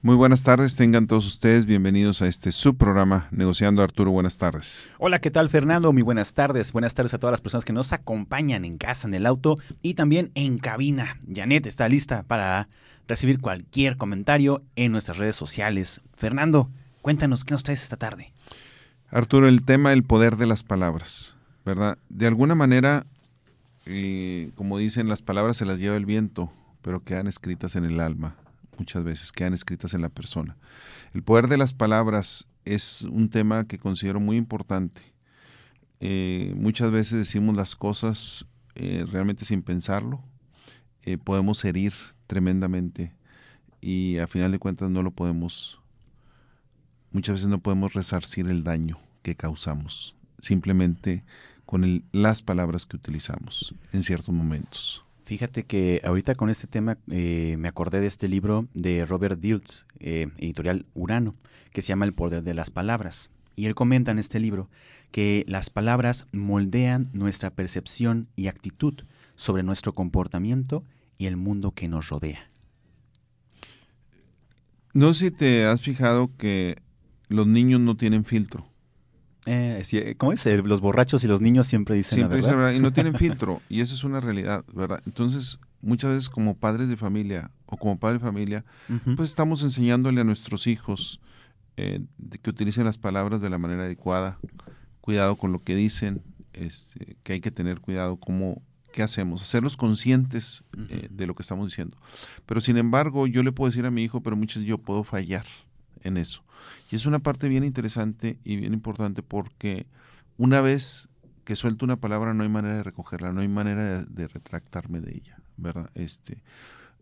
Muy buenas tardes, tengan todos ustedes bienvenidos a este subprograma Negociando Arturo. Buenas tardes. Hola, ¿qué tal Fernando? Muy buenas tardes. Buenas tardes a todas las personas que nos acompañan en casa, en el auto y también en cabina. Janet está lista para recibir cualquier comentario en nuestras redes sociales. Fernando, cuéntanos qué nos traes esta tarde. Arturo, el tema el poder de las palabras, ¿verdad? De alguna manera, eh, como dicen, las palabras se las lleva el viento, pero quedan escritas en el alma muchas veces, quedan escritas en la persona. El poder de las palabras es un tema que considero muy importante. Eh, muchas veces decimos las cosas eh, realmente sin pensarlo. Eh, podemos herir tremendamente y a final de cuentas no lo podemos, muchas veces no podemos resarcir el daño que causamos, simplemente con las palabras que utilizamos en ciertos momentos. Fíjate que ahorita con este tema eh, me acordé de este libro de Robert Diltz, eh, editorial Urano, que se llama El poder de las palabras. Y él comenta en este libro que las palabras moldean nuestra percepción y actitud sobre nuestro comportamiento y el mundo que nos rodea. No sé si te has fijado que los niños no tienen filtro. Eh, eh, ¿Cómo es? Eh, los borrachos y los niños siempre dicen siempre la verdad. Y no tienen filtro. y eso es una realidad, ¿verdad? Entonces, muchas veces como padres de familia o como padre de familia, pues estamos enseñándole a nuestros hijos eh, que utilicen las palabras de la manera adecuada, cuidado con lo que dicen, este, que hay que tener cuidado cómo, qué hacemos, hacerlos conscientes de lo que estamos diciendo. Pero sin embargo, yo le puedo decir a mi hijo, pero muchas veces yo puedo fallar en eso. Y es una parte bien interesante y bien importante porque una vez que suelto una palabra no hay manera de recogerla, no hay manera de, retractarme de ella, ¿verdad? Este,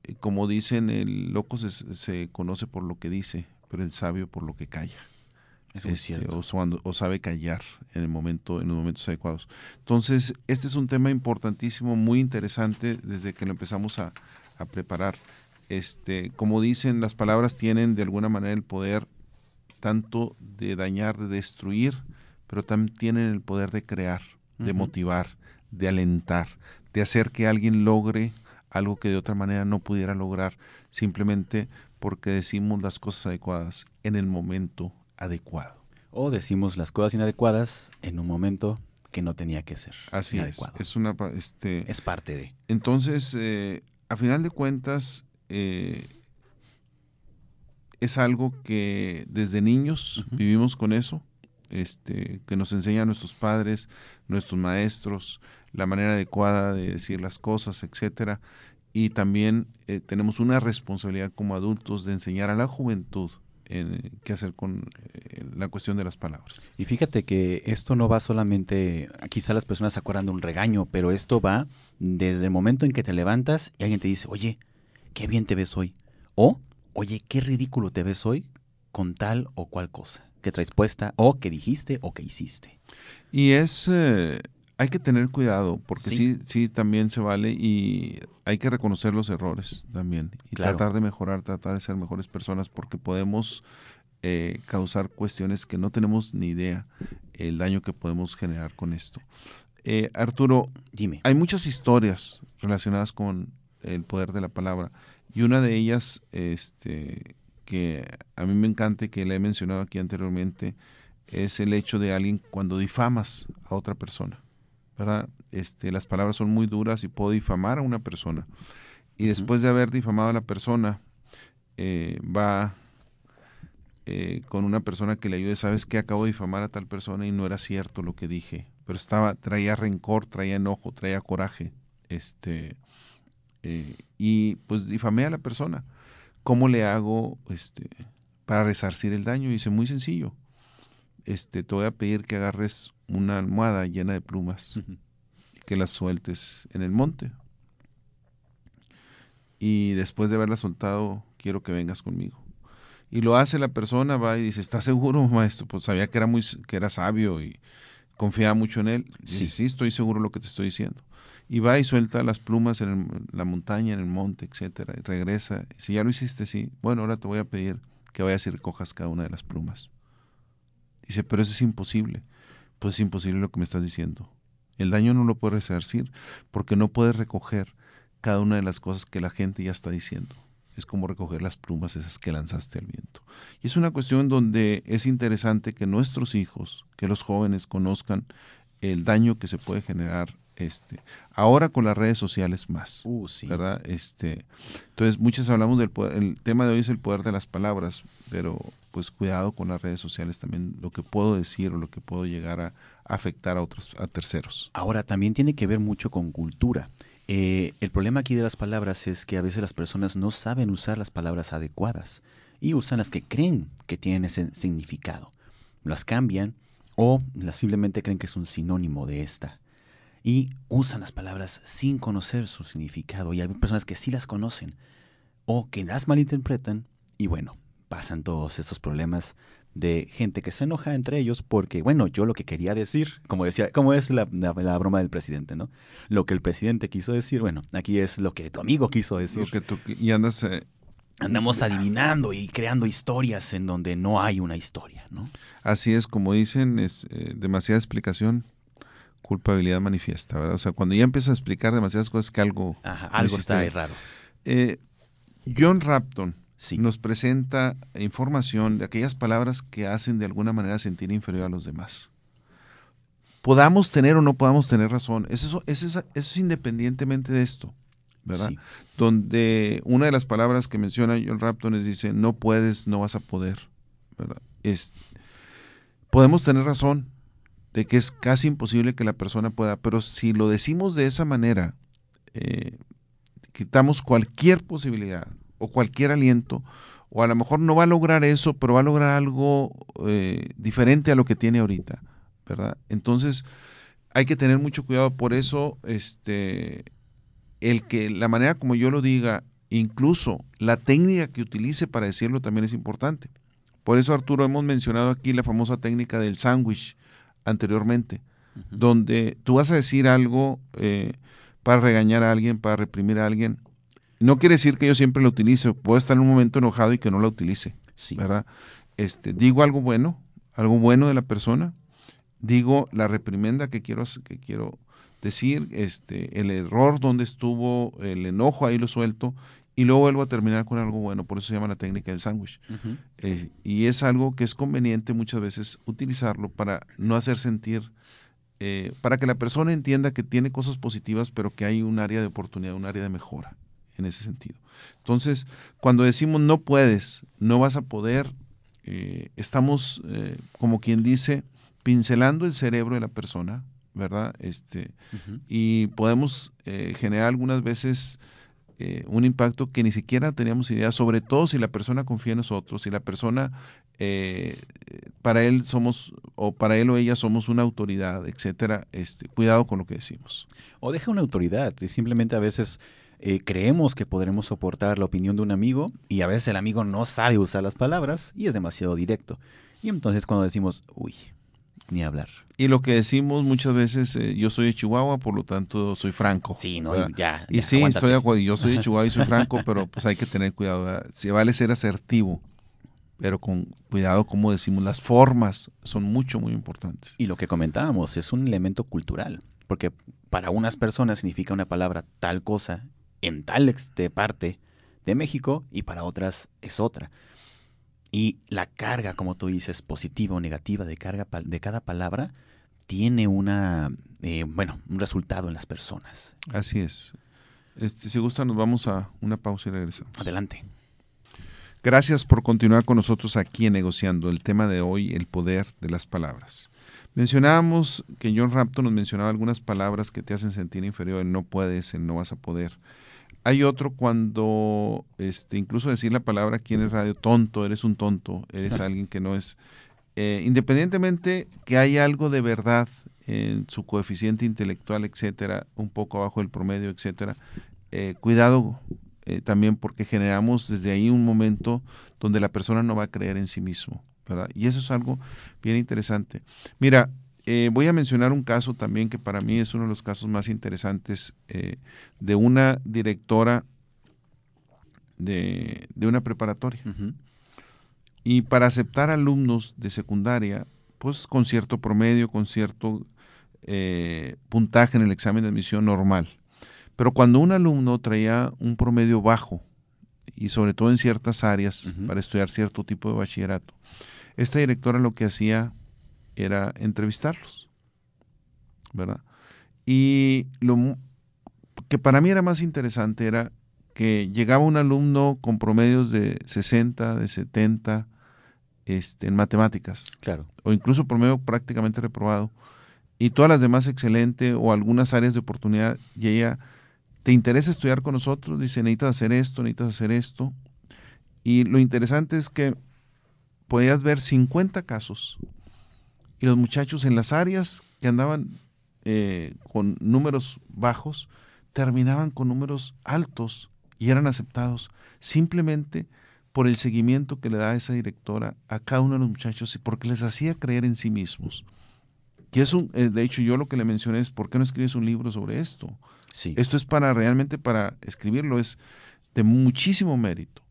eh, como dicen, el loco se, conoce por lo que dice, pero el sabio por lo que calla. Eso es este, cierto. O, sabe callar en el momento, en los momentos adecuados. Entonces, este es un tema importantísimo, muy interesante desde que lo empezamos a, a preparar este, como dicen, las palabras tienen de alguna manera el poder tanto de dañar, de destruir, pero también tienen el poder de crear, de motivar, de alentar, de hacer que alguien logre algo que de otra manera no pudiera lograr, simplemente porque decimos las cosas adecuadas en el momento adecuado. O decimos las cosas inadecuadas en un momento que no tenía que ser. Así es. Es, una, este, es parte de. Entonces, eh, a final de cuentas, eh, es algo que desde niños vivimos con eso, este, que nos enseñan nuestros padres, nuestros maestros, la manera adecuada de decir las cosas, etcétera. Y también eh, tenemos una responsabilidad como adultos de enseñar a la juventud en, qué hacer con eh, la cuestión de las palabras. Y fíjate que esto no va solamente, quizá las personas se acuerdan de un regaño, pero esto va desde el momento en que te levantas y alguien te dice, oye, qué bien te ves hoy. O, oye, qué ridículo te ves hoy con tal o cual cosa que traes puesta o que dijiste o que hiciste. Y es, eh, hay que tener cuidado porque sí. sí, también se vale y hay que reconocer los errores también y tratar de mejorar, tratar de ser mejores personas porque podemos eh, causar cuestiones que no tenemos ni idea el daño que podemos generar con esto. Eh, Arturo, dime. Hay muchas historias relacionadas con el poder de la palabra. Y una de ellas, este, que a mí me encanta y que le he mencionado aquí anteriormente, es el hecho de alguien cuando difamas a otra persona. ¿verdad? Este, las palabras son muy duras y puedo difamar a una persona. Y después de haber difamado a la persona, eh, va eh, con una persona que le ayude, sabes que acabo de difamar a tal persona y no era cierto lo que dije, pero estaba, traía rencor, traía enojo, traía coraje. Este, eh, y pues difamé a la persona. ¿Cómo le hago este, para resarcir el daño? Y dice, muy sencillo. Este, te voy a pedir que agarres una almohada llena de plumas y que las sueltes en el monte. Y después de haberla soltado, quiero que vengas conmigo. Y lo hace la persona, va y dice, ¿estás seguro, maestro? Pues sabía que era muy, que era sabio y confiaba mucho en él. sí, sí, estoy seguro de lo que te estoy diciendo y va y suelta las plumas en la montaña, en el monte, etcétera, y regresa. Si ya lo hiciste, sí, bueno, ahora te voy a pedir que vayas y recojas cada una de las plumas. Dice, pero eso es imposible. Pues es imposible lo que me estás diciendo. El daño no lo puedes resarcir porque no puedes recoger cada una de las cosas que la gente ya está diciendo. es como recoger las plumas esas que lanzaste al viento. Y es una cuestión donde es interesante que nuestros hijos, que los jóvenes conozcan el daño que se puede generar este ahora con las redes sociales más Uh, sí. verdad este entonces muchas hablamos del poder, el tema de hoy es el poder de las palabras pero pues cuidado con las redes sociales también lo que puedo decir o lo que puedo llegar a afectar a otros a terceros Ahora, también tiene que ver mucho con cultura. Eh, el problema aquí de las palabras es que a veces las personas no saben usar las palabras adecuadas y usan las que creen que tienen ese significado. Las cambian o las simplemente creen que es un sinónimo de esta. Y usan las palabras sin conocer su significado. Y hay personas que sí las conocen o que las malinterpretan y bueno, pasan todos estos problemas de gente que se enoja entre ellos porque, bueno, yo lo que quería decir, como decía, como es la, la- la broma del presidente, ¿no? Lo que el presidente quiso decir, bueno, aquí es lo que tu amigo quiso decir. Lo que tú- y andas eh, Andamos adivinando y creando historias en donde no hay una historia, ¿no? así es como dicen es eh, demasiada explicación culpabilidad manifiesta verdad o sea cuando ya empiezas a explicar demasiadas cosas que algo Ajá, algo está ahí raro. Eh, John Rapton Sí. nos presenta información de aquellas palabras que hacen de alguna manera sentir inferior a los demás. Podamos tener o no podamos tener razón, eso, eso, es, eso es independientemente de esto, ¿verdad? Sí. Donde una de las palabras que menciona John Rapton es dice, no puedes, no vas a poder, ¿verdad? Es, podemos tener razón de que es casi imposible que la persona pueda, pero si lo decimos de esa manera, eh, quitamos cualquier posibilidad o cualquier aliento, o a lo mejor no va a lograr eso, pero va a lograr algo eh, diferente a lo que tiene ahorita, ¿verdad? Entonces hay que tener mucho cuidado, por eso este, el que la manera como yo lo diga, incluso la técnica que utilice para decirlo también es importante. Por eso Arturo hemos mencionado aquí la famosa técnica del sándwich anteriormente donde tú vas a decir algo eh, para regañar a alguien, para reprimir a alguien. No quiere decir que yo siempre lo utilice, puedo estar en un momento enojado y que no lo utilice, Sí. ¿verdad? Este, digo algo bueno, algo bueno de la persona, digo la reprimenda que quiero, que quiero decir, este, el error donde estuvo, el enojo ahí lo suelto y luego vuelvo a terminar con algo bueno, por eso se llama la técnica del sándwich. Eh, y es algo que es conveniente muchas veces utilizarlo para no hacer sentir, eh, para que la persona entienda que tiene cosas positivas, pero que hay un área de oportunidad, un área de mejora en ese sentido. Entonces, cuando decimos no puedes, no vas a poder, eh, estamos, como quien dice, pincelando el cerebro de la persona, ¿verdad? Este, y podemos generar algunas veces eh, un impacto que ni siquiera teníamos idea, sobre todo si la persona confía en nosotros, si la persona eh, para él somos o para él o ella somos una autoridad, etcétera. Este, cuidado con lo que decimos. O deja una autoridad. y simplemente a veces eh, creemos que podremos soportar la opinión de un amigo y a veces el amigo no sabe usar las palabras y es demasiado directo. Y entonces cuando decimos, uy, ni hablar. Y lo que decimos muchas veces, eh, yo soy de Chihuahua, por lo tanto soy franco. Sí, no, ¿verdad? ya. Y ya, sí, aguántate. estoy de acuerdo. Yo soy de Chihuahua y soy franco, pero pues hay que tener cuidado. ¿verdad? Se vale ser asertivo, pero con cuidado como decimos. Las formas son mucho, muy importantes. Y lo que comentábamos es un elemento cultural, porque para unas personas significa una palabra tal cosa en tal de parte de México y para otras es otra. Y la carga, como tú dices, positiva o negativa de, carga, de cada palabra tiene una, eh, bueno, un resultado en las personas. Así es. Este, si gusta, nos vamos a una pausa y regresamos. Adelante. Gracias por continuar con nosotros aquí en Negociando. El tema de hoy, el poder de las palabras. Mencionábamos que John Rapton nos mencionaba algunas palabras que te hacen sentir inferior, el no puedes, el no vas a poder. Hay otro cuando, este, incluso decir la palabra aquí en el radio, tonto, eres un tonto, eres alguien que no es, eh, independientemente que haya algo de verdad en su coeficiente intelectual, etcétera, un poco abajo del promedio, etcétera, eh, cuidado eh, también porque generamos desde ahí un momento donde la persona no va a creer en sí mismo, ¿verdad? Y eso es algo bien interesante. Mira, eh, voy a mencionar un caso también que para mí es uno de los casos más interesantes eh, de una directora de, de una preparatoria. Y para aceptar alumnos de secundaria, pues con cierto promedio, con cierto eh, puntaje en el examen de admisión normal. Pero cuando un alumno traía un promedio bajo y sobre todo en ciertas áreas para estudiar cierto tipo de bachillerato. Esta directora lo que hacía era entrevistarlos, ¿verdad? Y lo que para mí era más interesante era que llegaba un alumno con promedios de 60, de 70 este, en matemáticas, Claro. o incluso promedio prácticamente reprobado, y todas las demás excelente o algunas áreas de oportunidad, y ella, ¿te interesa estudiar con nosotros? Dice, necesitas hacer esto, necesitas hacer esto. Y lo interesante es que podías ver 50 casos, y los muchachos en las áreas que andaban eh, con números bajos, terminaban con números altos y eran aceptados simplemente por el seguimiento que le da esa directora a cada uno de los muchachos y porque les hacía creer en sí mismos. Y es un, eh, de hecho, yo lo que le mencioné es, ¿por qué no escribes un libro sobre esto? Sí. Esto es para realmente para escribirlo, es de muchísimo mérito.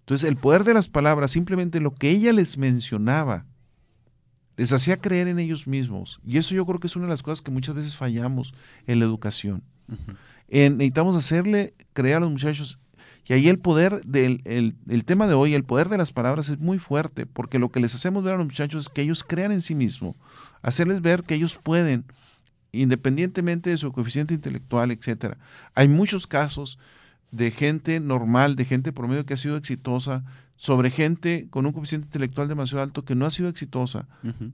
Entonces, el poder de las palabras, simplemente lo que ella les mencionaba, les hacía creer en ellos mismos. Y eso yo creo que es una de las cosas que muchas veces fallamos en la educación. En- necesitamos hacerle creer a los muchachos. Y ahí el poder del el, el tema de hoy, el poder de las palabras es muy fuerte, porque lo que les hacemos ver a los muchachos es que ellos crean en sí mismos, hacerles ver que ellos pueden, independientemente de su coeficiente intelectual, etcétera. Hay muchos casos de gente normal, de gente promedio que ha sido exitosa, sobre gente con un coeficiente intelectual demasiado alto que no ha sido exitosa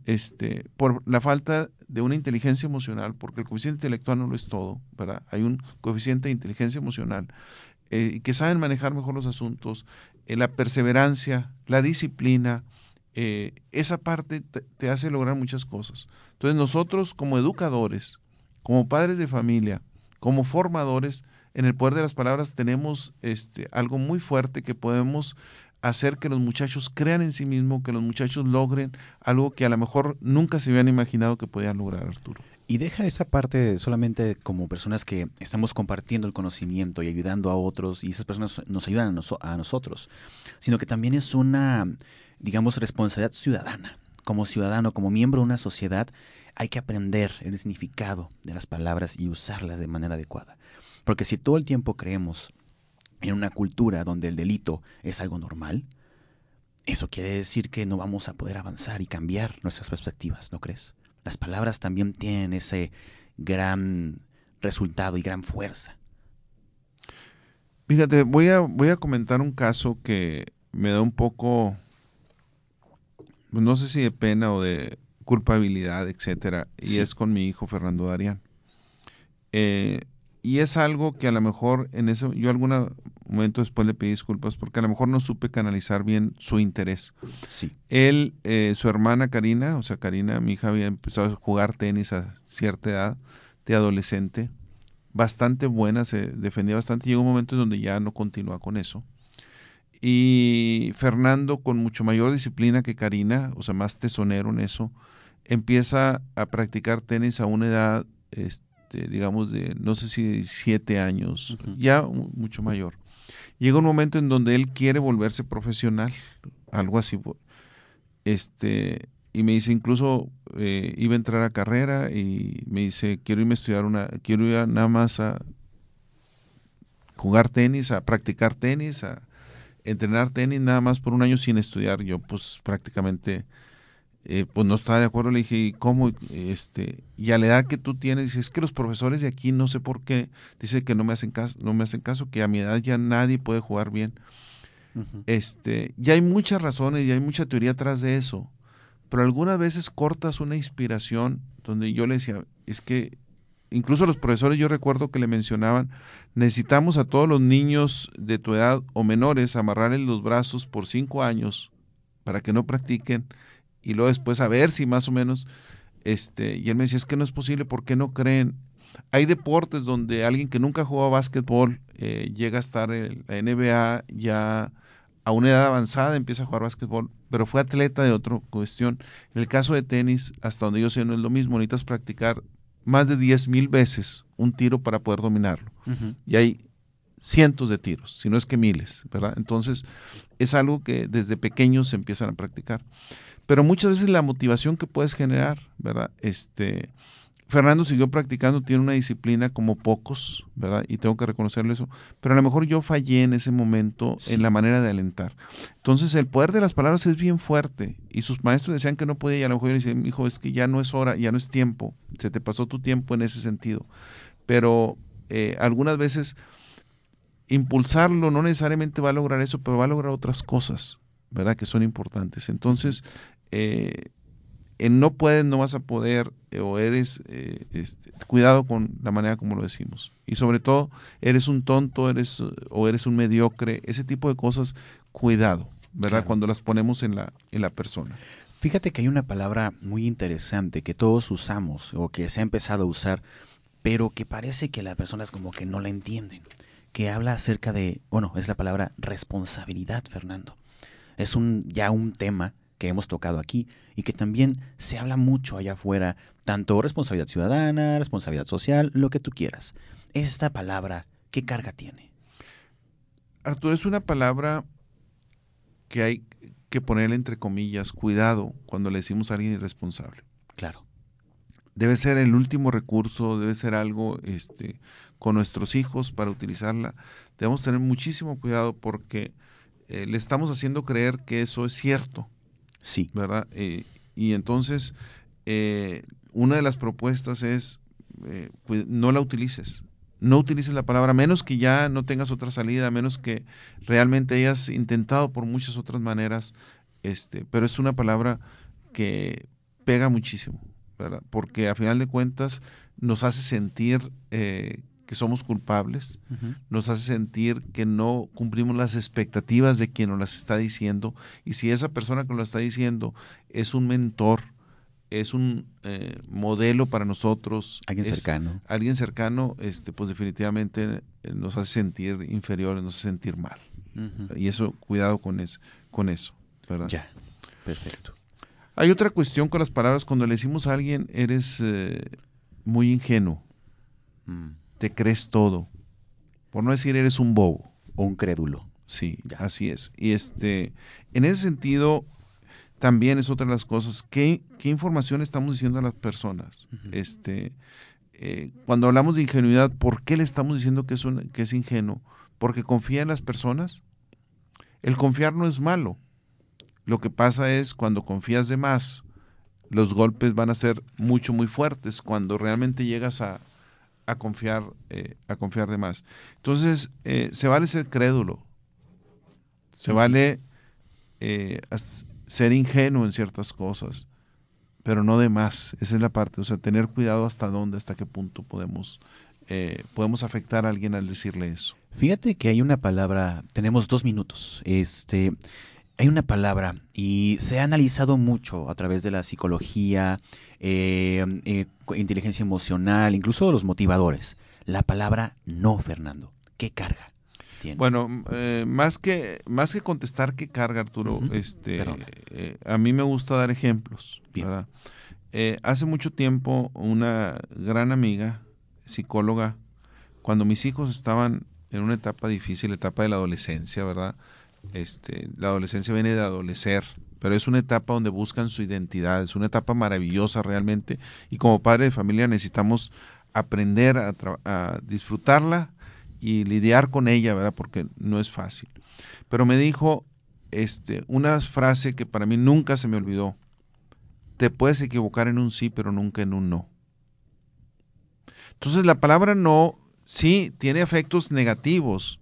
este, por la falta de una inteligencia emocional, porque el coeficiente intelectual no lo es todo, ¿verdad? Hay un coeficiente de inteligencia emocional, eh, que saben manejar mejor los asuntos, eh, la perseverancia, la disciplina, eh, esa parte te, te hace lograr muchas cosas. Entonces nosotros como educadores, como padres de familia, como formadores, en el poder de las palabras tenemos este, algo muy fuerte que podemos hacer que los muchachos crean en sí mismos, que los muchachos logren algo que a lo mejor nunca se habían imaginado que podían lograr, Arturo. Y deja esa parte solamente como personas que estamos compartiendo el conocimiento y ayudando a otros, y esas personas nos ayudan a, a nosotros, sino que también es una, digamos, responsabilidad ciudadana. Como ciudadano, como miembro de una sociedad, hay que aprender el significado de las palabras y usarlas de manera adecuada. Porque si todo el tiempo creemos en una cultura donde el delito es algo normal, eso quiere decir que no vamos a poder avanzar y cambiar nuestras perspectivas, ¿no crees? Las palabras también tienen ese gran resultado y gran fuerza. Fíjate, voy a, voy a comentar un caso que me da un poco, pues, no sé si de pena o de culpabilidad, etcétera, y Sí. es con mi hijo Fernando Darián. Eh, y es algo que a lo mejor en ese, yo algún momento después le pedí disculpas porque a lo mejor no supe canalizar bien su interés. Sí. Él, eh, su hermana Karina, o sea, Karina, mi hija había empezado a jugar tenis a cierta edad de adolescente, bastante buena, se defendía bastante. Llegó un momento en donde ya no continúa con eso. Y Fernando, con mucho mayor disciplina que Karina, o sea, más tesonero en eso, empieza a practicar tenis a una edad, este, digamos, de no sé si de siete años, ya mu- mucho mayor. Llega un momento en donde él quiere volverse profesional, algo así. Este, y me dice, incluso eh, iba a entrar a carrera y me dice, quiero irme a estudiar una, quiero ir a- nada más a jugar tenis, a practicar tenis, a entrenar tenis nada más por un año sin estudiar. Yo pues prácticamente eh, pues no estaba de acuerdo. Le dije, ¿y cómo? Este, y a la edad que tú tienes, dice, es que los profesores de aquí no sé por qué, dice que no me hacen caso, no me hacen caso, que a mi edad ya nadie puede jugar bien. Ujú. Este, ya hay muchas razones y hay mucha teoría atrás de eso, pero algunas veces cortas una inspiración donde yo le decía, es que incluso los profesores yo recuerdo que le mencionaban, necesitamos a todos los niños de tu edad o menores amarrarles los brazos por cinco años para que no practiquen y luego después a ver si más o menos, este, y él me decía, es que no es posible, ¿por qué no creen? Hay deportes donde alguien que nunca jugó a básquetbol eh, llega a estar en la NBA ya a una edad avanzada, empieza a jugar básquetbol, pero fue atleta de otra cuestión. En el caso de tenis, hasta donde yo sé, no es lo mismo, necesitas practicar más de 10 mil veces un tiro para poder dominarlo. Y hay cientos de tiros, si no es que miles, ¿verdad? Entonces, es algo que desde pequeños se empiezan a practicar. Pero muchas veces la motivación que puedes generar, ¿verdad? Este, Fernando siguió practicando, tiene una disciplina como pocos, ¿verdad? Y tengo que reconocerle eso. Pero a lo mejor yo fallé en ese momento en la manera de alentar. Entonces el poder de las palabras es bien fuerte. Y sus maestros decían que no podía y a lo mejor yo le decía, hijo, es que ya no es hora, ya no es tiempo. Se te pasó tu tiempo en ese sentido. Pero eh, algunas veces impulsarlo no necesariamente va a lograr eso, pero va a lograr otras cosas, ¿verdad? Que son importantes. Entonces, eh, no puedes, no vas a poder, eh, o eres, eh, este, cuidado con la manera como lo decimos. Y sobre todo, eres un tonto, eres, o eres un mediocre, ese tipo de cosas, cuidado, ¿verdad? Cuando las ponemos en la, en la persona. Fíjate que hay una palabra muy interesante que todos usamos, o que se ha empezado a usar, pero que parece que las personas como que no la entienden, que habla acerca de, bueno, es la palabra responsabilidad, Fernando. Es un, ya un tema que hemos tocado aquí y que también se habla mucho allá afuera, tanto responsabilidad ciudadana, responsabilidad social, lo que tú quieras. Esta palabra, ¿qué carga tiene? Arturo, es una palabra que hay que poner entre comillas, cuidado cuando le decimos a alguien irresponsable. Claro. Debe ser el último recurso, debe ser algo este, con nuestros hijos para utilizarla. Debemos tener muchísimo cuidado porque eh, le estamos haciendo creer que eso es cierto Sí. ¿Verdad? Eh, y entonces, eh, una de las propuestas es, eh, no la utilices. No utilices la palabra, menos que ya no tengas otra salida, menos que realmente hayas intentado por muchas otras maneras, este, pero es una palabra que pega muchísimo, ¿verdad? Porque a final de cuentas nos hace sentir que somos culpables, nos hace sentir que no cumplimos las expectativas de quien nos las está diciendo. Y si esa persona que nos lo está diciendo es un mentor, es un eh, modelo para nosotros. Alguien cercano. Alguien cercano, este, pues definitivamente eh, nos hace sentir inferiores, nos hace sentir mal. Y eso, cuidado con eso, con eso, ¿verdad? Ya, perfecto. Hay otra cuestión con las palabras. Cuando le decimos a alguien, eres eh, muy ingenuo. Mm te crees todo. Por no decir eres un bobo. O un crédulo. Sí, así es. Y este, en ese sentido, también es otra de las cosas. ¿Qué, qué información estamos diciendo a las personas? Este, eh, cuando hablamos de ingenuidad, ¿por qué le estamos diciendo que es, que es ingenuo? ¿Porque confía en las personas? El confiar no es malo. Lo que pasa es cuando confías de más, los golpes van a ser mucho, muy fuertes. Cuando realmente llegas a, a confiar, eh, a confiar de más. Entonces, eh, se vale ser crédulo, se vale eh, ser ingenuo en ciertas cosas, pero no de más. Esa es la parte, o sea, tener cuidado hasta dónde, hasta qué punto podemos, podemos afectar a alguien al decirle eso. Fíjate que hay una palabra, tenemos dos minutos, este, hay una palabra y se ha analizado mucho a través de la psicología, eh, eh, inteligencia emocional, incluso los motivadores. La palabra no, Fernando. ¿Qué carga? Tiene? Bueno, eh, más que más que contestar qué carga, Arturo, este, a mí me gusta dar ejemplos. hace mucho tiempo una gran amiga, psicóloga, cuando mis hijos estaban en una etapa difícil, etapa de la adolescencia, ¿verdad? Este, la adolescencia viene de adolecer, pero es una etapa donde buscan su identidad, es una etapa maravillosa realmente y como padre de familia necesitamos aprender a, disfrutarla y lidiar con ella, ¿verdad? Porque no es fácil. Pero me dijo este, una frase que para mí nunca se me olvidó. Te puedes equivocar en un sí, pero nunca en un no. Entonces la palabra no, sí, tiene efectos negativos,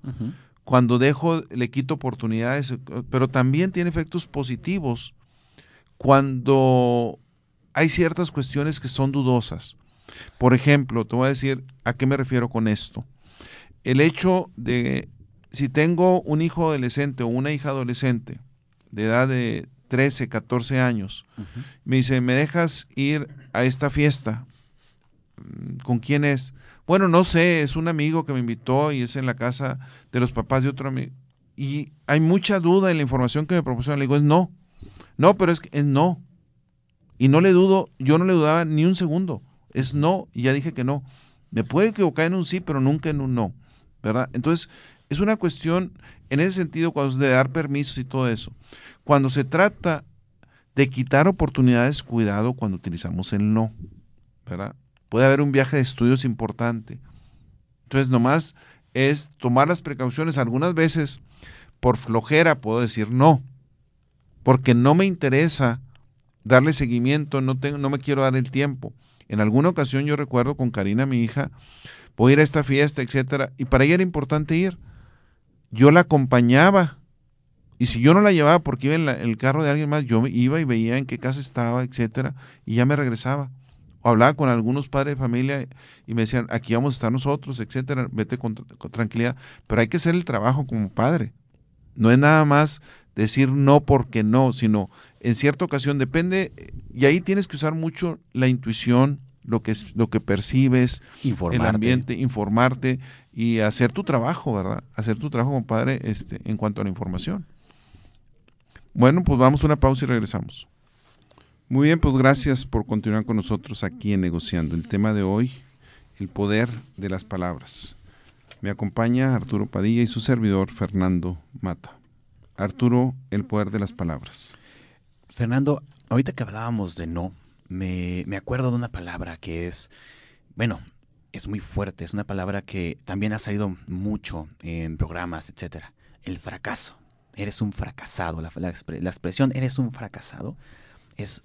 cuando dejo, le quito oportunidades, pero también tiene efectos positivos cuando hay ciertas cuestiones que son dudosas. Por ejemplo, te voy a decir a qué me refiero con esto. El hecho de, si tengo un hijo adolescente o una hija adolescente de edad de 13, 14 años, me dice, ¿me dejas ir a esta fiesta? ¿Con quién es? Bueno, no sé, es un amigo que me invitó y es en la casa de los papás de otro amigo. Y hay mucha duda en la información que me proporciona. Le digo, es no. No, pero es, es no. Y no le dudo, yo no le dudaba ni un segundo. Es no, y ya dije que no. Me puede equivocar en un sí, pero nunca en un no. ¿Verdad? Entonces, es una cuestión, en ese sentido, cuando es de dar permisos y todo eso. Cuando se trata de quitar oportunidades, cuidado cuando utilizamos el no. ¿Verdad? Puede haber un viaje de estudios importante. Entonces, nomás es tomar las precauciones. Algunas veces, por flojera, puedo decir no, porque no me interesa darle seguimiento, no, tengo, no me quiero dar el tiempo. En alguna ocasión yo recuerdo con Karina, mi hija, voy a ir a esta fiesta, etcétera, y para ella era importante ir. Yo la acompañaba y si yo no la llevaba porque iba en, el carro de alguien más, yo iba y veía en qué casa estaba, etcétera, y ya me regresaba. O hablaba con algunos padres de familia y me decían, aquí vamos a estar nosotros, etcétera, vete con, con tranquilidad. Pero hay que hacer el trabajo como padre. No es nada más decir no porque no, sino en cierta ocasión depende, y ahí tienes que usar mucho la intuición, lo que, es, lo que percibes, el ambiente, informarte y hacer tu trabajo, ¿verdad? Hacer tu trabajo como padre este, en cuanto a la información. Bueno, pues vamos a una pausa y regresamos. Muy bien, pues gracias por continuar con nosotros aquí en Negociando. El tema de hoy, el poder de las palabras. Me acompaña Arturo Padilla y su servidor Fernando Mata. Arturo, el poder de las palabras. Fernando, ahorita que hablábamos de no, me, acuerdo de una palabra que es, bueno, es muy fuerte, es una palabra que también ha salido mucho en programas, etcétera. El fracaso. Eres un fracasado. La, la, expresión eres un fracasado es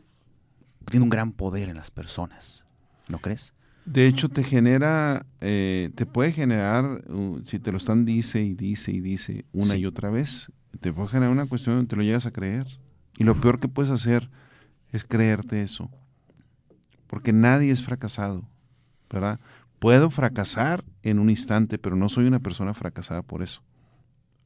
tiene un gran poder en las personas. ¿No crees? De hecho, te genera, eh, te puede generar, uh, si te lo están dice y dice y dice una y otra vez, te puede generar una cuestión donde te lo llegas a creer. Y lo peor que puedes hacer es creerte eso. Porque nadie es fracasado, ¿verdad? Puedo fracasar en un instante, pero no soy una persona fracasada por eso.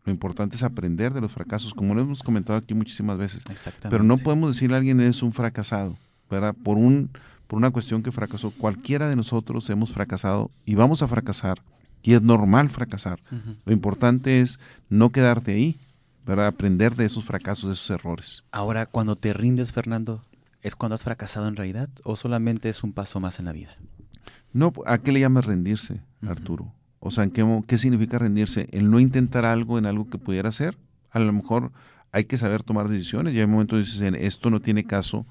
Lo importante es aprender de los fracasos, como lo hemos comentado aquí muchísimas veces. Pero no podemos decirle a alguien es un fracasado, ¿verdad? Por, un, por una cuestión que fracasó. Cualquiera de nosotros hemos fracasado y vamos a fracasar. Y es normal fracasar. Lo importante es no quedarte ahí, ¿verdad? Aprender de esos fracasos, de esos errores. Ahora, cuando te rindes, Fernando, ¿es cuando has fracasado en realidad o solamente es un paso más en la vida? No, ¿a qué le llamas rendirse, Arturo? O sea, ¿qué, ¿qué significa rendirse? El no intentar algo en algo que pudiera ser. A lo mejor hay que saber tomar decisiones. Ya hay momentos dices, esto no tiene caso,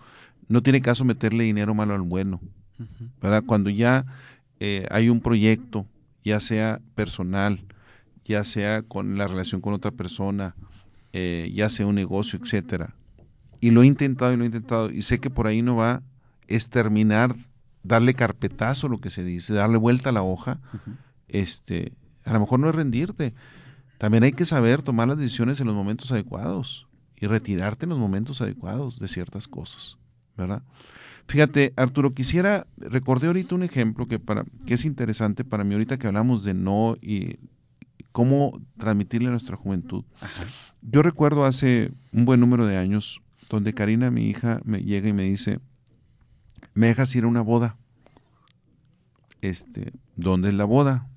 no tiene caso meterle dinero malo al bueno. ¿verdad? Cuando ya eh, hay un proyecto, ya sea personal, ya sea con la relación con otra persona, eh, ya sea un negocio, etcétera. Y lo he intentado y lo he intentado y sé que por ahí no va, es terminar, darle carpetazo, lo que se dice, darle vuelta a la hoja. este, a lo mejor no es rendirte. También hay que saber tomar las decisiones en los momentos adecuados y retirarte en los momentos adecuados de ciertas cosas, ¿verdad? Fíjate, Arturo, quisiera, recordé ahorita un ejemplo que, para, que es interesante para mí, ahorita que hablamos de no y cómo transmitirle a nuestra juventud. Yo recuerdo hace un buen número de años donde Karina, mi hija, me llega y me dice, ¿me dejas ir a una boda? Este, ¿dónde es la boda?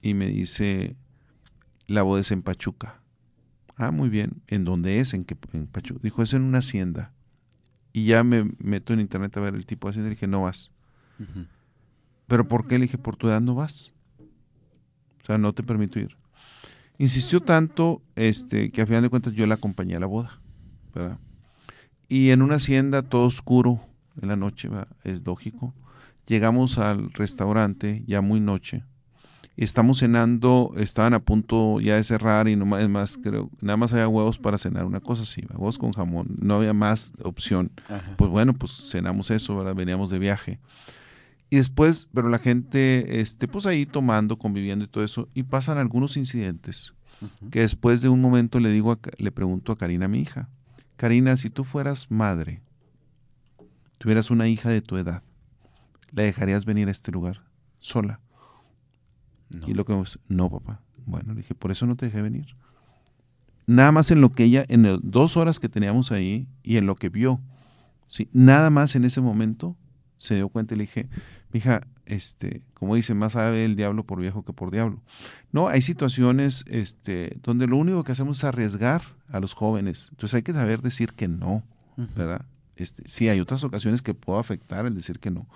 Y me dice, la boda es en Pachuca. Ah, muy bien. ¿En dónde es? ¿En, qué, en Pachuca? Dijo, es en una hacienda. Y ya me meto en internet a ver el tipo de hacienda y dije, no vas. ¿Pero por qué? Le dije, por tu edad no vas. O sea, no te permito ir. Insistió tanto este, que a final de cuentas yo la acompañé a la boda. ¿verdad? Y en una hacienda todo oscuro en la noche, es lógico. Llegamos al restaurante ya muy noche. Estamos cenando, estaban a punto ya de cerrar y no más, creo, nada más había huevos para cenar, una cosa así, huevos con jamón, no había más opción. Pues bueno, pues cenamos eso, ¿verdad? veníamos de viaje. Y después, pero la gente, este, pues ahí tomando, conviviendo y todo eso, y pasan algunos incidentes que después de un momento le digo, le pregunto a Karina, mi hija, Karina, si tú fueras madre, tuvieras una hija de tu edad, ¿la dejarías venir a este lugar sola? Y lo que no, papá. Bueno, le dije, por eso no te dejé venir. Nada más en lo que ella, en las dos horas que teníamos ahí y en lo que vio, ¿sí? nada más en ese momento se dio cuenta y le dije, hija, este, como dice, más sabe el diablo por viejo que por diablo. No, hay situaciones este, donde lo único que hacemos es arriesgar a los jóvenes. Entonces hay que saber decir que no, ¿verdad? Este, sí, hay otras ocasiones que puedo afectar el decir que no,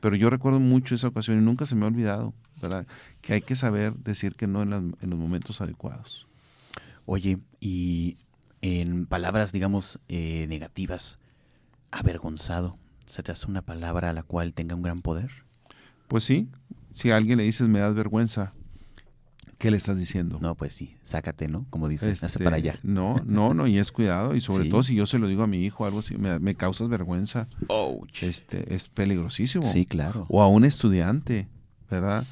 pero yo recuerdo mucho esa ocasión y nunca se me ha olvidado, ¿verdad? Que hay que saber decir que no en, en los momentos adecuados. Oye, y en palabras, digamos, eh, negativas, avergonzado, ¿Se te hace una palabra a la cual tenga un gran poder? Pues sí, si a alguien le dices me das vergüenza, ¿qué le estás diciendo? No, pues sí, sácate, ¿no? Como dices, hace para Este, allá. No, no, no, y es cuidado. Y sobre Sí. todo si yo se lo digo a mi hijo algo así, me, me causas vergüenza, este, es peligrosísimo. Sí, claro. O a un estudiante, ¿verdad?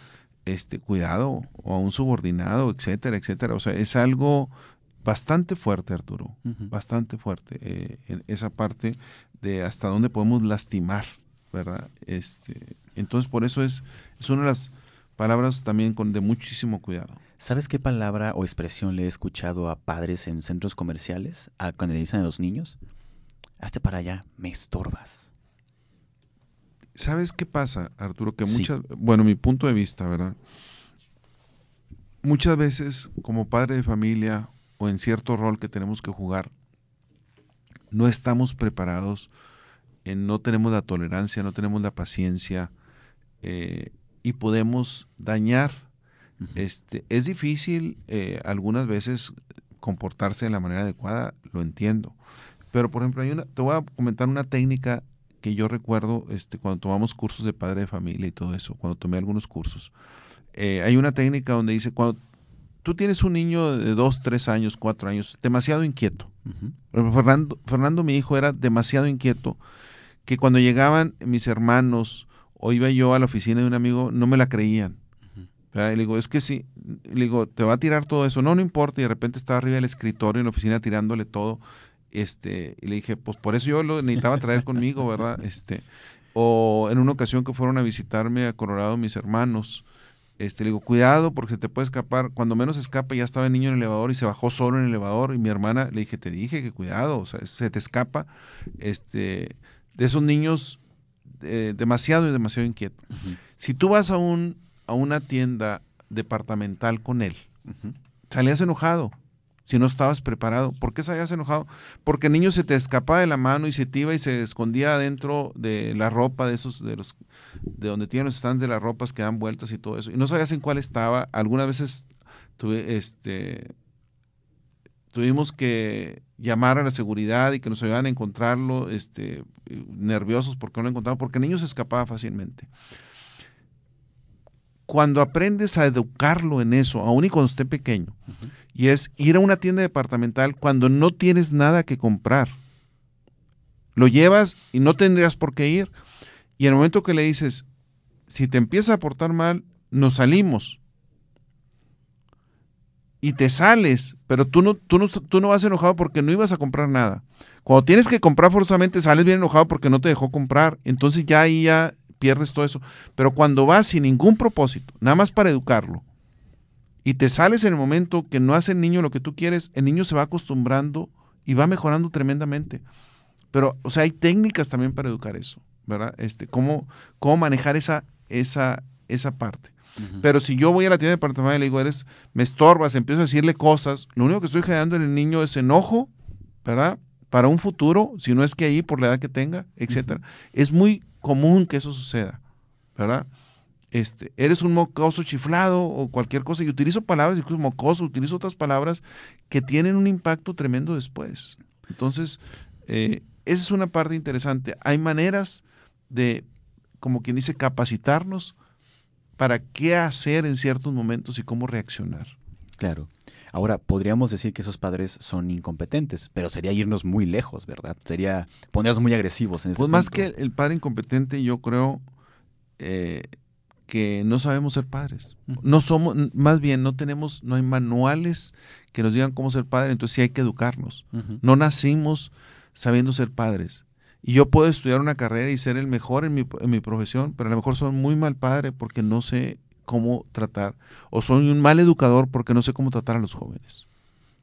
Este, cuidado, o a un subordinado, etcétera, etcétera. O sea, es algo bastante fuerte, Arturo, bastante fuerte. eh, en esa parte de hasta dónde podemos lastimar, ¿verdad? Este, entonces, por eso es, es una de las palabras también con de muchísimo cuidado. ¿Sabes qué palabra o expresión le he escuchado a padres en centros comerciales a, cuando le dicen a los niños? Hazte para allá, me estorbas. ¿Sabes qué pasa, Arturo? Que Sí. muchas, bueno, mi punto de vista, ¿verdad? Muchas veces, como padre de familia o en cierto rol que tenemos que jugar, no estamos preparados, eh, no tenemos la tolerancia, no tenemos la paciencia eh, y podemos dañar. Este, es difícil eh, algunas veces comportarse de la manera adecuada, lo entiendo. Pero, por ejemplo, hay una, te voy a comentar una técnica que yo recuerdo este, cuando tomamos cursos de padre de familia y todo eso, cuando tomé algunos cursos. Eh, hay una técnica donde dice, cuando tú tienes un niño de dos, tres años, cuatro años, demasiado inquieto. Fernando, Fernando, mi hijo, era demasiado inquieto que cuando llegaban mis hermanos o iba yo a la oficina de un amigo, no me la creían. Le digo, es que sí, le digo, te va a tirar todo eso. No, no importa. Y de repente estaba arriba del escritorio en la oficina tirándole todo. Este, y le dije, pues por eso yo lo necesitaba traer conmigo, ¿verdad? Este, o en una ocasión que fueron a visitarme a Colorado mis hermanos, este, le digo, cuidado porque se te puede escapar. Cuando menos escapa, ya estaba el niño en el elevador y se bajó solo en el elevador. Y mi hermana le dije, te dije que cuidado, o sea, se te escapa. Este, de esos niños eh, demasiado y demasiado inquietos. Ujú. Si tú vas a, un, a una tienda departamental con él, Ujú. salías enojado si no estabas preparado. ¿Por qué salías enojado? Porque el niño se te escapaba de la mano y se te iba y se escondía dentro de la ropa de esos, de los, de donde tienen los stands de las ropas que dan vueltas y todo eso. Y no sabías en cuál estaba. Algunas veces este, tuvimos que llamar a la seguridad y que nos ayudaran a encontrarlo, este, nerviosos porque no lo encontraban, porque el niño se escapaba fácilmente. Cuando aprendes a educarlo en eso, aun y cuando esté pequeño. Y es ir a una tienda departamental cuando no tienes nada que comprar. Lo llevas y no tendrías por qué ir. Y en el momento que le dices, si te empieza a portar mal, nos salimos. Y te sales, pero tú no, tú, no, tú no vas enojado porque no ibas a comprar nada. Cuando tienes que comprar forzosamente, sales bien enojado porque no te dejó comprar. Entonces ya ahí ya pierdes todo eso. Pero cuando vas sin ningún propósito, nada más para educarlo, y te sales en el momento que no hace el niño lo que tú quieres, el niño se va acostumbrando y va mejorando tremendamente. Pero, o sea, hay técnicas también para educar eso, ¿verdad? Este, cómo, cómo manejar esa, esa, esa parte. Pero si yo voy a la tienda departamental y le digo, eres, me estorbas, empiezo a decirle cosas, lo único que estoy generando en el niño es enojo, ¿verdad? Para un futuro, si no es que ahí por la edad que tenga, etcétera. Es muy común que eso suceda, ¿verdad? Este, eres un mocoso chiflado o cualquier cosa, y utilizo palabras, incluso mocoso, utilizo otras palabras que tienen un impacto tremendo después. Entonces, eh, esa es una parte interesante. Hay maneras de, como quien dice, capacitarnos para qué hacer en ciertos momentos y cómo reaccionar. Claro. Ahora, podríamos decir que esos padres son incompetentes, pero sería irnos muy lejos, ¿verdad? Sería ponernos muy agresivos en ese Pues más que el padre incompetente, yo creo eh, que no sabemos ser padres. No somos, más bien, no tenemos, no hay manuales que nos digan cómo ser padre, entonces sí hay que educarnos. No nacimos sabiendo ser padres. Y yo puedo estudiar una carrera y ser el mejor en mi, en mi profesión, pero a lo mejor soy muy mal padre porque no sé cómo tratar, o soy un mal educador porque no sé cómo tratar a los jóvenes.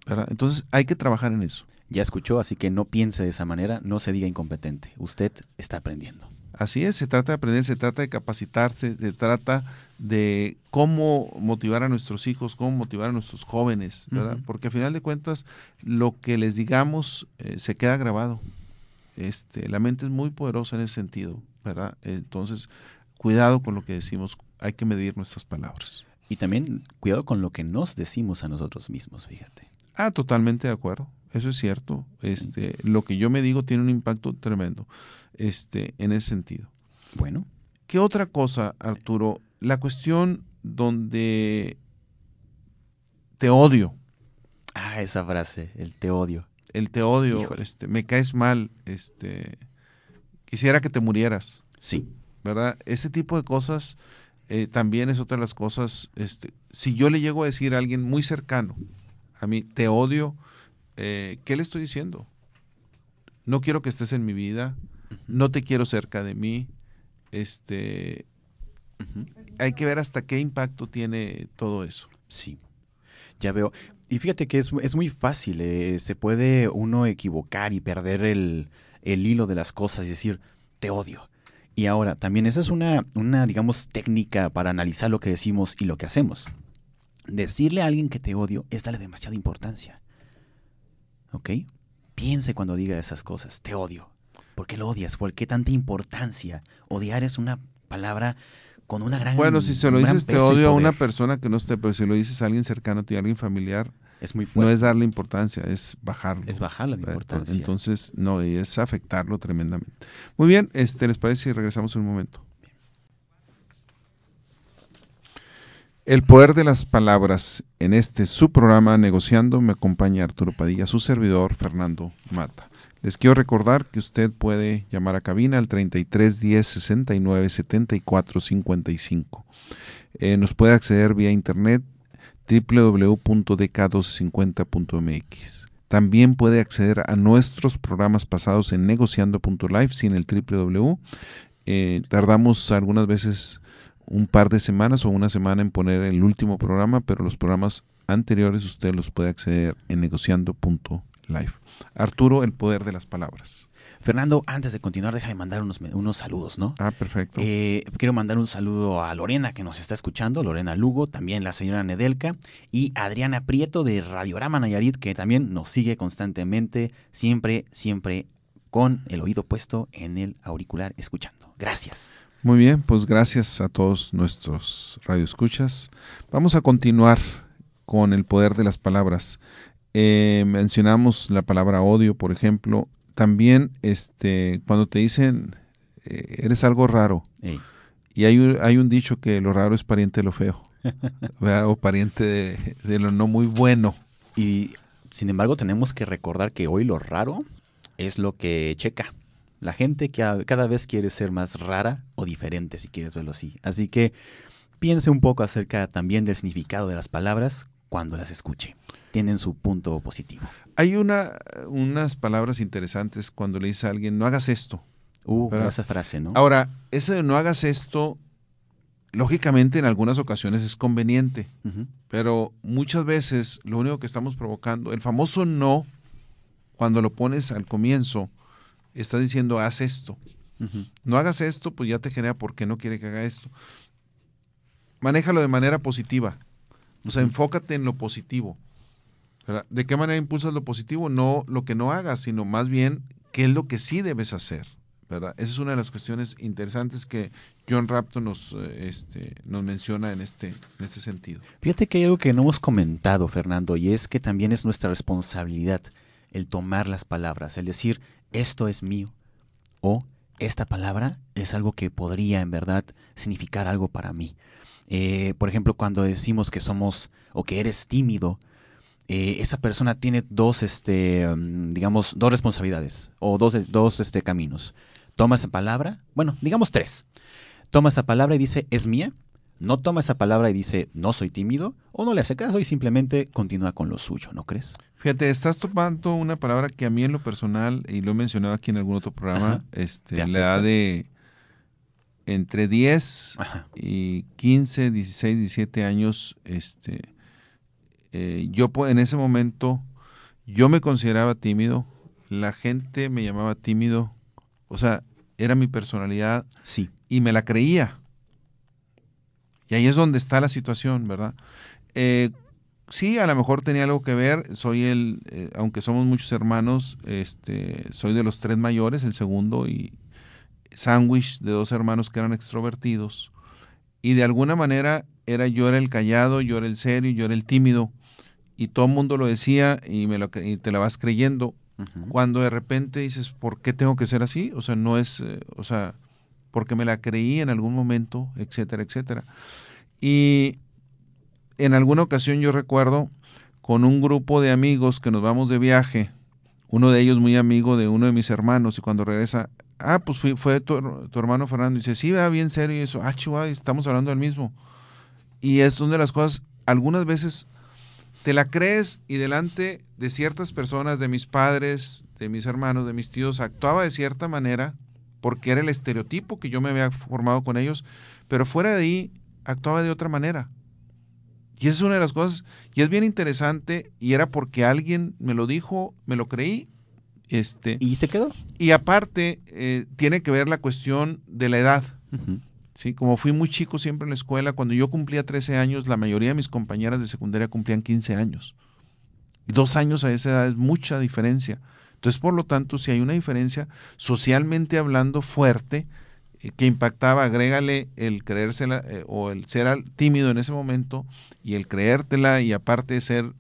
¿verdad? Entonces hay que trabajar en eso. Ya escuchó, así que no piense de esa manera, no se diga incompetente. Usted está aprendiendo. Así es, se trata de aprender, se trata de capacitarse, se trata de cómo motivar a nuestros hijos, cómo motivar a nuestros jóvenes, ¿verdad? Porque a final de cuentas lo que les digamos eh, se queda grabado. Este, la mente es muy poderosa en ese sentido, ¿verdad? Entonces, cuidado con lo que decimos, hay que medir nuestras palabras. Y también cuidado con lo que nos decimos a nosotros mismos, fíjate. Ah, totalmente de acuerdo. Eso es cierto. Este, lo que yo me digo tiene un impacto tremendo. Este, en ese sentido. Bueno, ¿Qué otra cosa, Arturo? La cuestión donde te odio. Ah, esa frase, el te odio. El te odio, este, me caes mal, este, quisiera que te murieras. Sí. ¿Verdad? Ese tipo de cosas eh, también es otra de las cosas. Este, si yo le llego a decir a alguien muy cercano, a mí, te odio, eh, ¿qué le estoy diciendo? No quiero que estés en mi vida, no te quiero cerca de mí, este, hay que ver hasta qué impacto tiene todo eso. Sí, ya veo. Y fíjate que es, es muy fácil, eh, se puede uno equivocar y perder el, el, hilo de las cosas y decir, te odio. Y ahora, también esa es una, una, digamos, técnica para analizar lo que decimos y lo que hacemos. Decirle a alguien que te odio es darle demasiada importancia. ¿Ok? Piense cuando diga esas cosas, te odio. ¿Por qué lo odias? ¿Por qué tanta importancia? Odiar es una palabra con una gran Bueno, si se lo dices te odio a una persona que no esté, pero si lo dices a alguien cercano a alguien familiar, es muy fuerte. no es darle importancia, es bajarlo. Es bajarle la importancia. Entonces, no, y es afectarlo tremendamente. Muy bien, este, ¿les parece si regresamos un momento? El poder de las palabras en este su programa Negociando me acompaña Arturo Padilla, su servidor Fernando Mata. Les quiero recordar que usted puede llamar a cabina al 33 10 69 74 55. nos puede acceder vía internet www.dk1250.mx. También puede acceder a nuestros programas pasados en negociando.live sin el www. Eh, tardamos algunas veces un par de semanas o una semana en poner el último programa, pero los programas anteriores usted los puede acceder en negociando.live. Arturo, el poder de las palabras. Fernando, antes de continuar, déjame mandar unos, unos saludos, ¿no? Ah, perfecto. Eh, quiero mandar un saludo a Lorena, que nos está escuchando, Lorena Lugo, también la señora Nedelka, y Adriana Prieto de Radiorama Nayarit, que también nos sigue constantemente, siempre, siempre con el oído puesto en el auricular escuchando. Gracias. Muy bien, pues gracias a todos nuestros radioescuchas. Vamos a continuar con el poder de las palabras. Eh, mencionamos la palabra odio, por ejemplo. También, este, cuando te dicen eh, eres algo raro, y hay un, hay un dicho que lo raro es pariente de lo feo, o pariente de, lo no muy bueno. Y sin embargo, tenemos que recordar que hoy lo raro es lo que checa. La gente que cada vez quiere ser más rara o diferente, si quieres verlo así. Así que piense un poco acerca también del significado de las palabras cuando las escuche tienen su punto positivo. Hay una, unas palabras interesantes cuando le dice a alguien, no hagas esto. Uh, esa frase, ¿no? Ahora, ese de no hagas esto, lógicamente en algunas ocasiones es conveniente, pero muchas veces lo único que estamos provocando, el famoso no, cuando lo pones al comienzo, estás diciendo, haz esto. No hagas esto, pues ya te genera porque no quiere que haga esto. Manéjalo de manera positiva. O sea, enfócate en lo positivo. ¿De qué manera impulsas lo positivo? No lo que no hagas, sino más bien qué es lo que sí debes hacer. ¿verdad? Esa es una de las cuestiones interesantes que John Rapto nos, eh, este, nos menciona en este, en este sentido. Fíjate que hay algo que no hemos comentado, Fernando, y es que también es nuestra responsabilidad el tomar las palabras, el decir, esto es mío, o esta palabra es algo que podría en verdad significar algo para mí. Eh, por ejemplo, cuando decimos que somos o que eres tímido, eh, esa persona tiene dos, este, mm, digamos, dos responsabilidades o dos, dos este, caminos. Toma esa palabra, bueno, digamos tres. Toma esa palabra y dice, es mía. No toma esa palabra y dice, no soy tímido, o no le hace caso y simplemente continúa con lo suyo, ¿no crees? Fíjate, estás tomando una palabra que a mí en lo personal, y lo he mencionado aquí en algún otro programa, este, le da de entre 10 y 15, 16, 17 años, este, eh, yo en ese momento, yo me consideraba tímido, la gente me llamaba tímido, o sea, era mi personalidad sí. y me la creía. Y ahí es donde está la situación, ¿verdad? Eh, sí, a lo mejor tenía algo que ver, soy el, eh, aunque somos muchos hermanos, este, soy de los tres mayores, el segundo, y sándwich de dos hermanos que eran extrovertidos. Y de alguna manera era yo era el callado, yo era el serio, yo era el tímido y todo el mundo lo decía y, me lo, y te la vas creyendo. Cuando de repente dices, ¿por qué tengo que ser así? O sea, no es, eh, o sea, porque me la creí en algún momento, etcétera, etcétera. Y en alguna ocasión yo recuerdo con un grupo de amigos que nos vamos de viaje, uno de ellos muy amigo de uno de mis hermanos, y cuando regresa, ah, pues fue tu, hermano Fernando, y dice, sí, va bien serio, y eso, ah, chihuahua, estamos hablando del mismo. Y es una de las cosas, algunas veces te la crees y delante de ciertas personas, de mis padres, de mis hermanos, de mis tíos, actuaba de cierta manera, porque era el estereotipo que yo me había formado con ellos, pero fuera de ahí actuaba de otra manera. Y esa es una de las cosas, y es bien interesante, y era porque alguien me lo dijo, me lo creí. Este, ¿Y se quedó? Y aparte, eh, tiene que ver la cuestión de la edad. ¿sí? Como fui muy chico siempre en la escuela, cuando yo cumplía 13 años, la mayoría de mis compañeras de secundaria cumplían 15 años. Y dos años a esa edad es mucha diferencia. Entonces, por lo tanto, si hay una diferencia socialmente hablando fuerte, eh, que impactaba, agrégale el creérsela eh, o el ser tímido en ese momento y el creértela y aparte de ser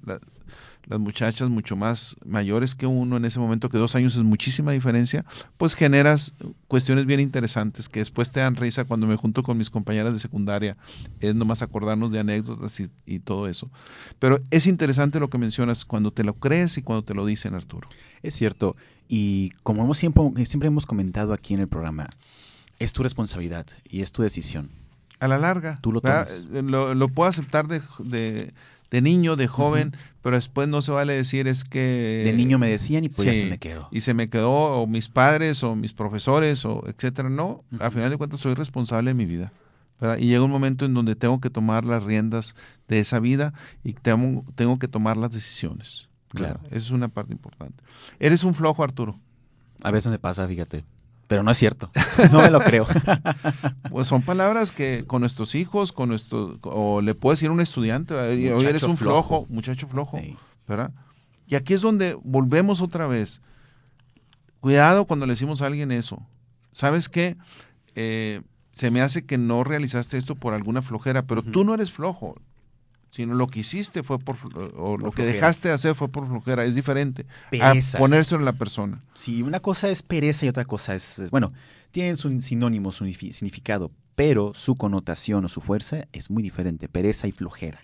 las muchachas mucho más mayores que uno en ese momento, que dos años es muchísima diferencia, pues generas cuestiones bien interesantes que después te dan risa cuando me junto con mis compañeras de secundaria, es nomás acordarnos de anécdotas y, y todo eso. Pero es interesante lo que mencionas cuando te lo crees y cuando te lo dicen, Arturo. Es cierto, y como hemos siempre, siempre hemos comentado aquí en el programa, es tu responsabilidad y es tu decisión. A la larga. Tú lo tomas. Eh, lo, puedo aceptar de, de, niño, de joven, pero después no se vale decir es que... De niño me decían y pues ya se me quedó. Y se me quedó, o mis padres, o mis profesores, o etcétera. No, a final de cuentas soy responsable de mi vida. Y llega un momento en donde tengo que tomar las riendas de esa vida y tengo, tengo que tomar las decisiones. Claro. Esa es una parte importante. Eres un flojo, Arturo. A veces me pasa, fíjate. Pero no es cierto. No me lo creo. pues son palabras que con nuestros hijos, con nuestro, o le puedes decir a un estudiante, hoy eres un flojo, muchacho flojo, ¿verdad? Y aquí es donde volvemos otra vez. Cuidado cuando le decimos a alguien eso. ¿Sabes qué? Eh, se me hace que no realizaste esto por alguna flojera, pero tú no eres flojo sino lo que hiciste fue por, o lo que dejaste de hacer fue por flojera, es diferente pereza. a ponérselo en la persona. Sí, una cosa es pereza y otra cosa es, bueno, tienen su sinónimo, su significado, pero su connotación o su fuerza es muy diferente, pereza y flojera.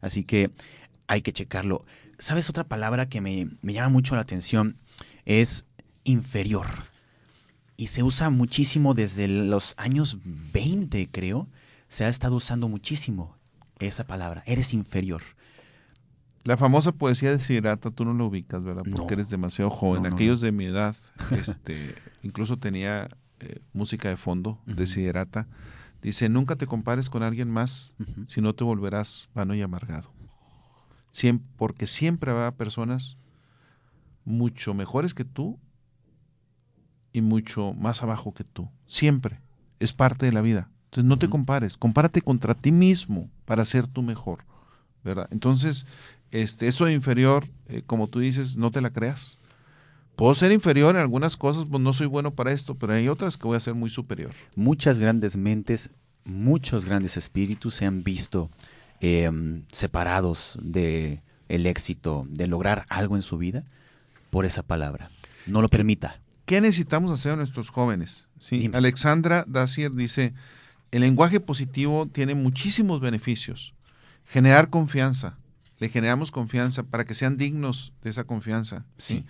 Así que hay que checarlo. ¿Sabes otra palabra que me, me llama mucho la atención? Es inferior. Y se usa muchísimo desde los años 20, creo. Se ha estado usando muchísimo esa palabra, eres inferior. La famosa poesía de Siddhartha, tú no lo ubicas, ¿verdad? Porque eres demasiado joven. Aquellos de mi edad, este, incluso tenía eh, música de fondo de Siddhartha. Dice, nunca te compares con alguien más, si no te volverás vano y amargado. porque siempre habrá personas mucho mejores que tú y mucho más abajo que tú. Siempre. Es parte de la vida. Entonces no te compares, compárate contra ti mismo para ser tú mejor, ¿verdad? Entonces, este, eso de inferior, eh, como tú dices, no te la creas. Puedo ser inferior en algunas cosas, pues no soy bueno para esto, pero hay otras que voy a ser muy superior. Muchas grandes mentes, muchos grandes espíritus se han visto em, separados de el éxito, de lograr algo en su vida, por esa palabra. No lo permita. ¿Qué necesitamos hacer a nuestros jóvenes? ¿Sí? Alexandra Dacier dice, el lenguaje positivo tiene muchísimos beneficios. Generar confianza. Le generamos confianza para que sean dignos de esa confianza. ¿sí?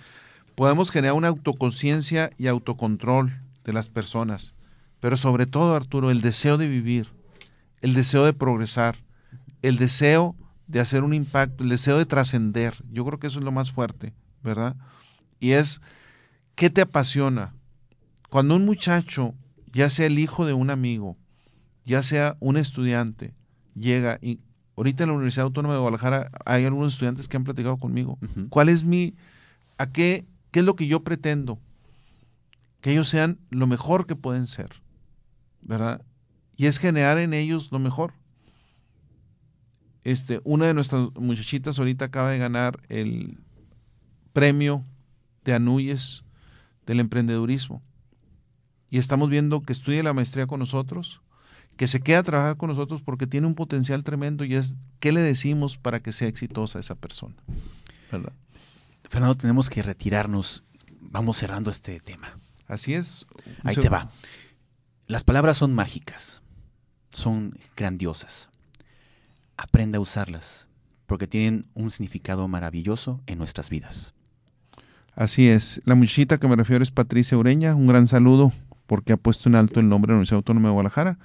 Podemos generar una autoconciencia y autocontrol de las personas. Pero sobre todo, Arturo, el deseo de vivir, el deseo de progresar, el deseo de hacer un impacto, el deseo de trascender. Yo creo que eso es lo más fuerte, ¿verdad? Y es, ¿qué te apasiona? Cuando un muchacho, ya sea el hijo de un amigo, ya sea un estudiante, llega y ahorita en la Universidad Autónoma de Guadalajara hay algunos estudiantes que han platicado conmigo. ¿Cuál es mi, a qué, qué es lo que yo pretendo? Que ellos sean lo mejor que pueden ser, ¿verdad? Y es generar en ellos lo mejor. Este, una de nuestras muchachitas ahorita acaba de ganar el premio de Anuyes del emprendedurismo. Y estamos viendo que estudia la maestría con nosotros que se queda a trabajar con nosotros porque tiene un potencial tremendo y es qué le decimos para que sea exitosa esa persona. Fernando, tenemos que retirarnos. Vamos cerrando este tema. Así es. Ahí te va. Las palabras son mágicas, son grandiosas. Aprenda a usarlas, porque tienen un significado maravilloso en nuestras vidas. Así es. La muchachita que me refiero es Patricia Ureña. Un gran saludo porque ha puesto en alto el nombre de la Universidad Autónoma de Guadalajara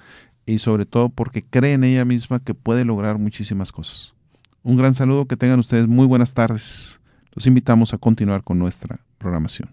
y sobre todo porque cree en ella misma que puede lograr muchísimas cosas. Un gran saludo, que tengan ustedes muy buenas tardes. Los invitamos a continuar con nuestra programación.